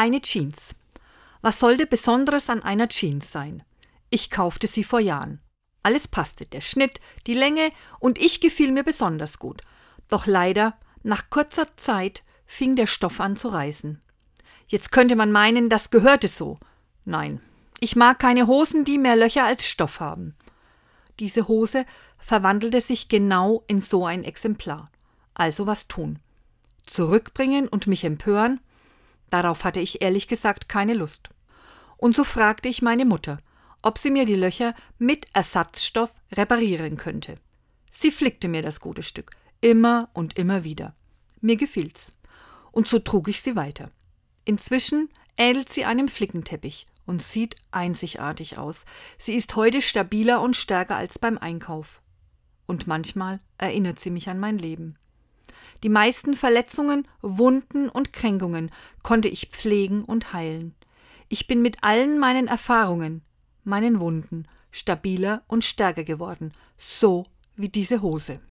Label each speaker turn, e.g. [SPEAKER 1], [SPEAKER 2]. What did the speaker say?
[SPEAKER 1] Eine Jeans. Was sollte Besonderes an einer Jeans sein? Ich kaufte sie vor Jahren. Alles passte, der Schnitt, die Länge und ich gefiel mir besonders gut. Doch leider, nach kurzer Zeit fing der Stoff an zu reißen. Jetzt könnte man meinen, das gehörte so. Nein, ich mag keine Hosen, die mehr Löcher als Stoff haben. Diese Hose verwandelte sich genau in so ein Exemplar. Also was tun? Zurückbringen und mich empören? Darauf hatte ich ehrlich gesagt keine Lust. Und so fragte ich meine Mutter, ob sie mir die Löcher mit Ersatzstoff reparieren könnte. Sie flickte mir das gute Stück, immer und immer wieder. Mir gefiel's. Und so trug ich sie weiter. Inzwischen ähnelt sie einem Flickenteppich und sieht einzigartig aus. Sie ist heute stabiler und stärker als beim Einkauf. Und manchmal erinnert sie mich an mein Leben. Die meisten Verletzungen, Wunden und Kränkungen konnte ich pflegen und heilen. Ich bin mit allen meinen Erfahrungen, meinen Wunden, stabiler und stärker geworden, so wie diese Hose.